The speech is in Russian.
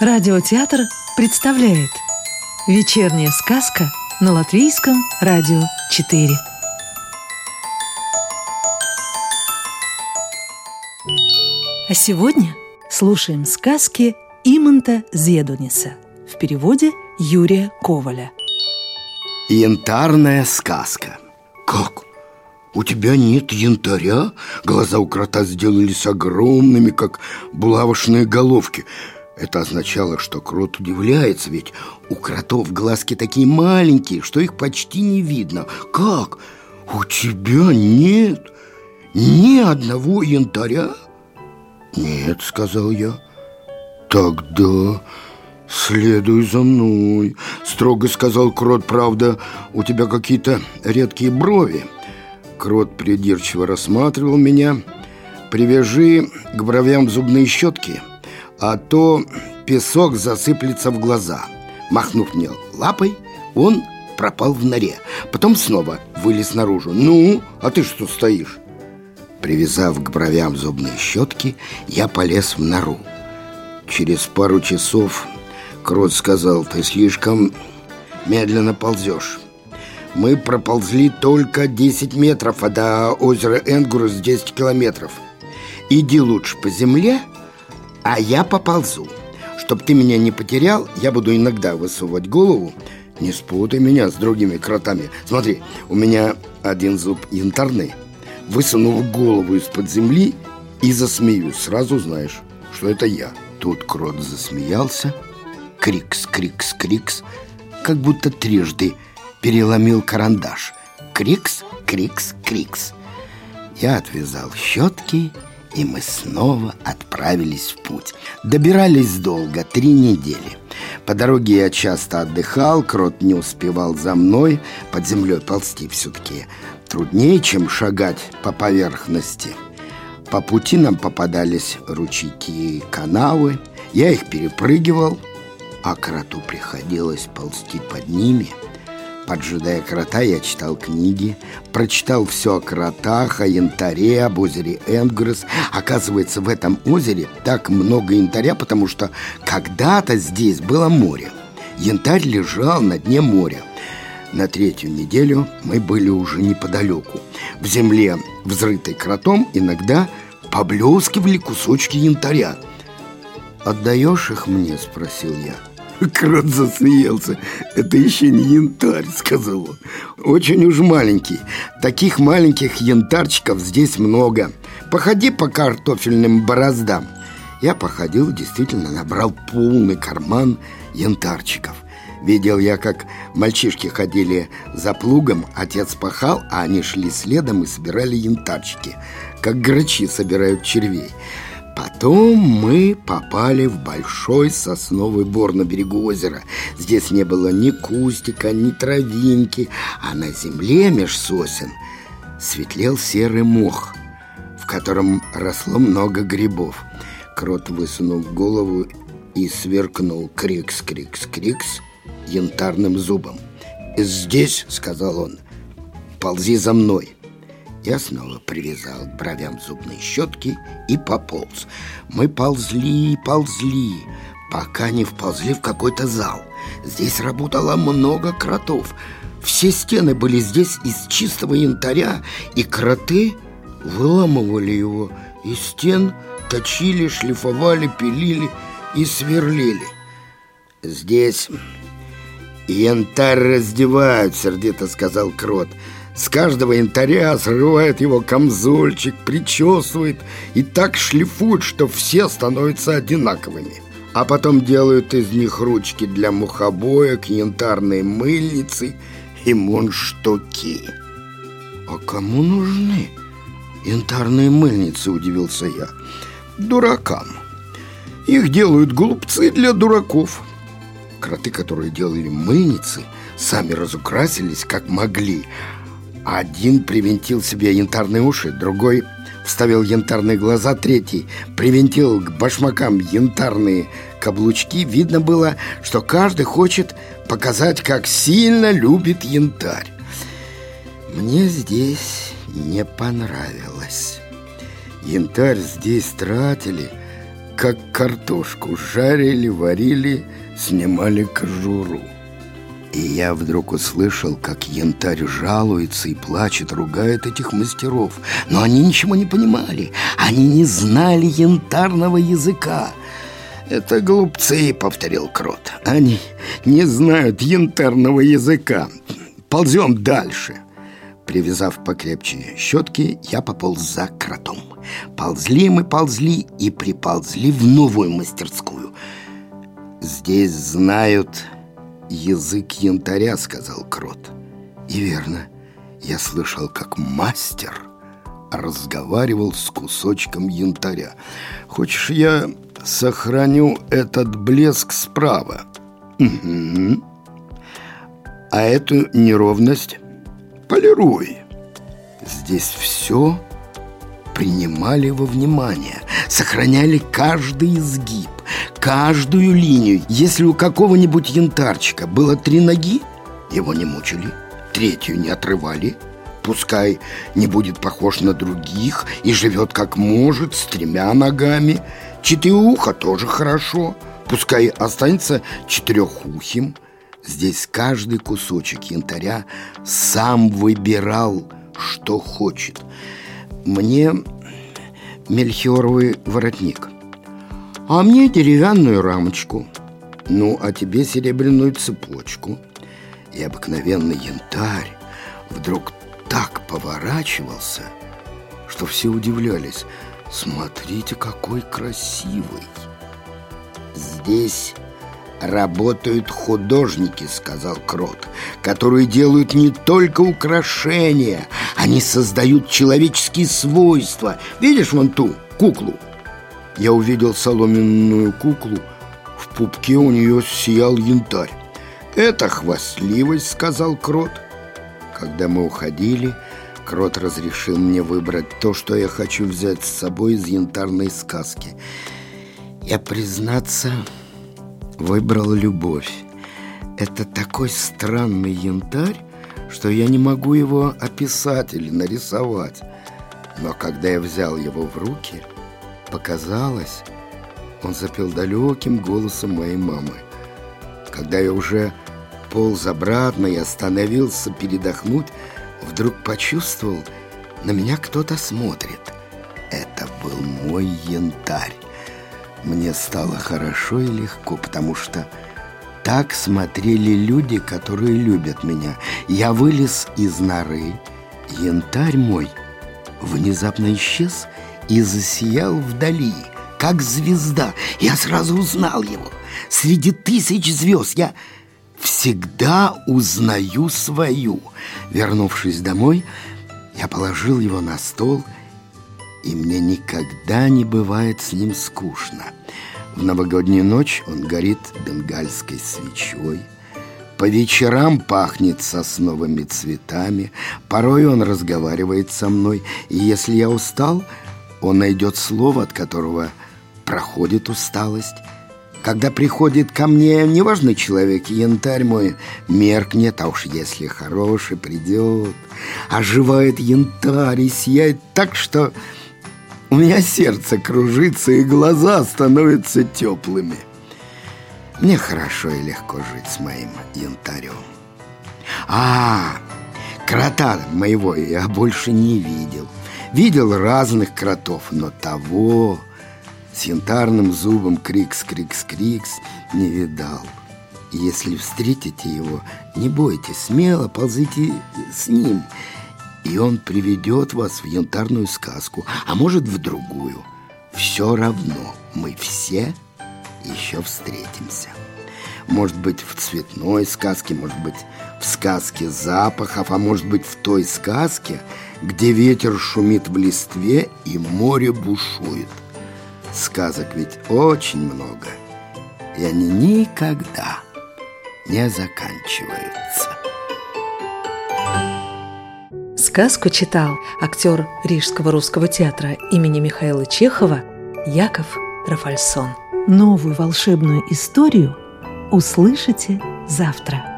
Радиотеатр представляет Вечерняя сказка на Латвийском радио 4 А сегодня слушаем сказки Иманта Зедуниса в переводе Юрия Коваля Янтарная сказка Как? У тебя нет янтаря? Глаза у крота сделались огромными, как булавочные головки это означало, что крот удивляется, ведь у кротов глазки такие маленькие, что их почти не видно. Как? У тебя нет ни одного янтаря? Нет, сказал я. Тогда следуй за мной, строго сказал крот. Правда, у тебя какие-то редкие брови. Крот придирчиво рассматривал меня. Привяжи к бровям зубные щетки – а то песок засыплется в глаза. Махнув мне лапой, он пропал в норе. Потом снова вылез наружу. «Ну, а ты что стоишь?» Привязав к бровям зубные щетки, я полез в нору. Через пару часов Крот сказал, «Ты слишком медленно ползешь». Мы проползли только 10 метров, а до озера Энгурус 10 километров. Иди лучше по земле, а я поползу. Чтоб ты меня не потерял, я буду иногда высовывать голову. Не спутай меня с другими кротами. Смотри, у меня один зуб янтарный. Высунув голову из-под земли и засмеюсь. Сразу знаешь, что это я. Тут крот засмеялся. Крикс, крикс, крикс. Как будто трижды переломил карандаш. Крикс, крикс, крикс. Я отвязал щетки и мы снова отправились в путь. Добирались долго, три недели. По дороге я часто отдыхал, крот не успевал за мной, под землей ползти все-таки труднее, чем шагать по поверхности. По пути нам попадались ручейки и канавы, я их перепрыгивал, а кроту приходилось ползти под ними – Поджидая крота, я читал книги, прочитал все о кротах, о янтаре, об озере Энгрес. Оказывается, в этом озере так много янтаря, потому что когда-то здесь было море. Янтарь лежал на дне моря. На третью неделю мы были уже неподалеку. В земле, взрытой кротом, иногда поблескивали кусочки янтаря. «Отдаешь их мне?» – спросил я. Крот засмеялся. «Это еще не янтарь», — сказал он. «Очень уж маленький. Таких маленьких янтарчиков здесь много. Походи по картофельным бороздам». Я походил, действительно набрал полный карман янтарчиков. Видел я, как мальчишки ходили за плугом, отец пахал, а они шли следом и собирали янтарчики, как грачи собирают червей. Потом мы попали в большой сосновый бор на берегу озера. Здесь не было ни кустика, ни травинки, а на земле меж сосен светлел серый мох, в котором росло много грибов. Крот высунул голову и сверкнул крикс-крикс-крикс янтарным зубом. «Здесь», — сказал он, — «ползи за мной». Я снова привязал к бровям зубные щетки и пополз. Мы ползли, ползли, пока не вползли в какой-то зал. Здесь работало много кротов. Все стены были здесь из чистого янтаря, и кроты выламывали его из стен, точили, шлифовали, пилили и сверлили. Здесь янтарь раздевают, сердито сказал крот. С каждого янтаря срывает его камзольчик, причесывает и так шлифует, что все становятся одинаковыми. А потом делают из них ручки для мухобоек, янтарные мыльницы и мунштуки. «А кому нужны янтарные мыльницы?» – удивился я. «Дуракам. Их делают глупцы для дураков». Кроты, которые делали мыльницы, сами разукрасились как могли – один привинтил себе янтарные уши, другой вставил янтарные глаза, третий привинтил к башмакам янтарные каблучки. Видно было, что каждый хочет показать, как сильно любит янтарь. Мне здесь не понравилось. Янтарь здесь тратили как картошку. Жарили, варили, снимали кожуру. И я вдруг услышал, как янтарь жалуется и плачет, ругает этих мастеров. Но они ничего не понимали. Они не знали янтарного языка. «Это глупцы», — повторил Крот. «Они не знают янтарного языка. Ползем дальше». Привязав покрепче щетки, я пополз за кротом. Ползли мы, ползли и приползли в новую мастерскую. Здесь знают язык янтаря, сказал Крот. И верно, я слышал, как мастер разговаривал с кусочком янтаря. Хочешь, я сохраню этот блеск справа? Угу. А эту неровность полируй. Здесь все принимали во внимание, сохраняли каждый изгиб, каждую линию. Если у какого-нибудь янтарчика было три ноги, его не мучили, третью не отрывали. Пускай не будет похож на других и живет как может, с тремя ногами. Четыреуха тоже хорошо, пускай останется четырехухим – Здесь каждый кусочек янтаря сам выбирал, что хочет. Мне мельхиоровый воротник, а мне деревянную рамочку, ну, а тебе серебряную цепочку. И обыкновенный янтарь вдруг так поворачивался, что все удивлялись. Смотрите, какой красивый! Здесь «Работают художники», — сказал Крот, «которые делают не только украшения, они создают человеческие свойства. Видишь вон ту куклу?» Я увидел соломенную куклу, в пупке у нее сиял янтарь. «Это хвастливость», — сказал Крот. Когда мы уходили, Крот разрешил мне выбрать то, что я хочу взять с собой из янтарной сказки. Я, признаться выбрал любовь. Это такой странный янтарь, что я не могу его описать или нарисовать. Но когда я взял его в руки, показалось, он запел далеким голосом моей мамы. Когда я уже полз обратно и остановился передохнуть, вдруг почувствовал, на меня кто-то смотрит. Это был мой янтарь. Мне стало хорошо и легко, потому что так смотрели люди, которые любят меня. Я вылез из норы, янтарь мой внезапно исчез и засиял вдали, как звезда. Я сразу узнал его. Среди тысяч звезд я всегда узнаю свою. Вернувшись домой, я положил его на стол и и мне никогда не бывает с ним скучно. В новогоднюю ночь он горит бенгальской свечой, по вечерам пахнет сосновыми цветами, порой он разговаривает со мной, и если я устал, он найдет слово, от которого проходит усталость. Когда приходит ко мне неважный человек, янтарь мой меркнет, а уж если хороший придет, оживает янтарь и сияет так, что у меня сердце кружится и глаза становятся теплыми. Мне хорошо и легко жить с моим янтарем. А, крота моего я больше не видел. Видел разных кротов, но того с янтарным зубом крикс-крикс-крикс не видал. Если встретите его, не бойтесь, смело ползите с ним – и он приведет вас в янтарную сказку, а может в другую. Все равно мы все еще встретимся. Может быть, в цветной сказке, может быть, в сказке запахов, а может быть, в той сказке, где ветер шумит в листве и море бушует. Сказок ведь очень много, и они никогда не заканчиваются. Сказку читал актер Рижского русского театра имени Михаила Чехова Яков Рафальсон. Новую волшебную историю услышите завтра.